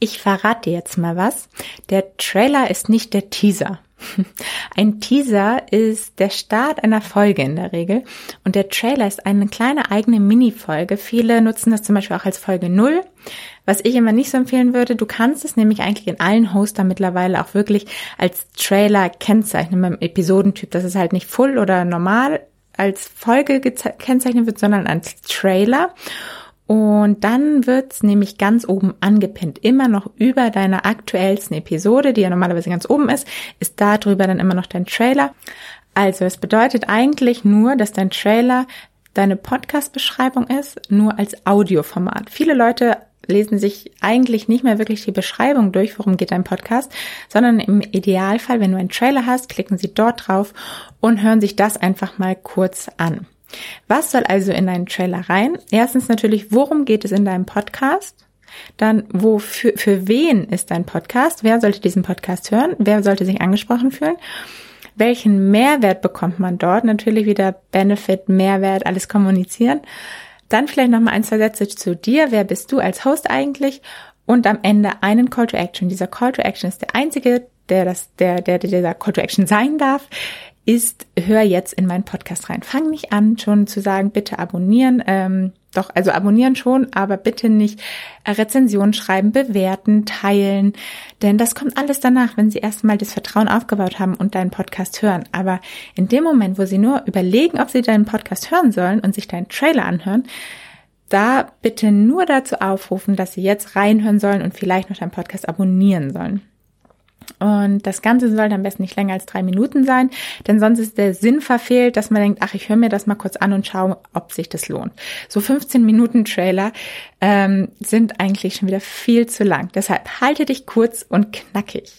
Ich verrate dir jetzt mal was. Der Trailer ist nicht der Teaser. Ein Teaser ist der Start einer Folge in der Regel und der Trailer ist eine kleine eigene Mini-Folge. Viele nutzen das zum Beispiel auch als Folge null. Was ich immer nicht so empfehlen würde, du kannst es nämlich eigentlich in allen Hoster mittlerweile auch wirklich als Trailer kennzeichnen beim Episodentyp, dass es halt nicht full oder normal als Folge gekennzeichnet wird, sondern als Trailer. Und dann wird's nämlich ganz oben angepinnt. Immer noch über deiner aktuellsten Episode, die ja normalerweise ganz oben ist, ist da drüber dann immer noch dein Trailer. Also es bedeutet eigentlich nur, dass dein Trailer deine Podcast-Beschreibung ist, nur als Audioformat. Viele Leute lesen sich eigentlich nicht mehr wirklich die Beschreibung durch, worum geht dein Podcast, sondern im Idealfall, wenn du einen Trailer hast, klicken sie dort drauf und hören sich das einfach mal kurz an. Was soll also in deinen Trailer rein? Erstens natürlich, worum geht es in deinem Podcast? Dann, wo für, wen ist dein Podcast? Wer sollte diesen Podcast hören? Wer sollte sich angesprochen fühlen? Welchen Mehrwert bekommt man dort? Natürlich wieder Benefit, Mehrwert, alles kommunizieren. Dann vielleicht noch mal ein, zwei Sätze zu dir. Wer bist du als Host eigentlich? Und am Ende einen Call to Action. Dieser Call to Action ist der einzige, der das, der, der, der dieser Call to Action sein darf ist, hör jetzt in meinen Podcast rein. Fang nicht an, schon zu sagen, bitte abonnieren. Ähm, doch, also abonnieren schon, aber bitte nicht Rezensionen schreiben, bewerten, teilen. Denn das kommt alles danach, wenn Sie erstmal das Vertrauen aufgebaut haben und deinen Podcast hören. Aber in dem Moment, wo Sie nur überlegen, ob Sie deinen Podcast hören sollen und sich deinen Trailer anhören, da bitte nur dazu aufrufen, dass Sie jetzt reinhören sollen und vielleicht noch deinen Podcast abonnieren sollen. Und das Ganze sollte am besten nicht länger als drei Minuten sein, denn sonst ist der Sinn verfehlt, dass man denkt, ach, ich höre mir das mal kurz an und schaue, ob sich das lohnt. So 15 Minuten Trailer ähm, sind eigentlich schon wieder viel zu lang. Deshalb halte dich kurz und knackig.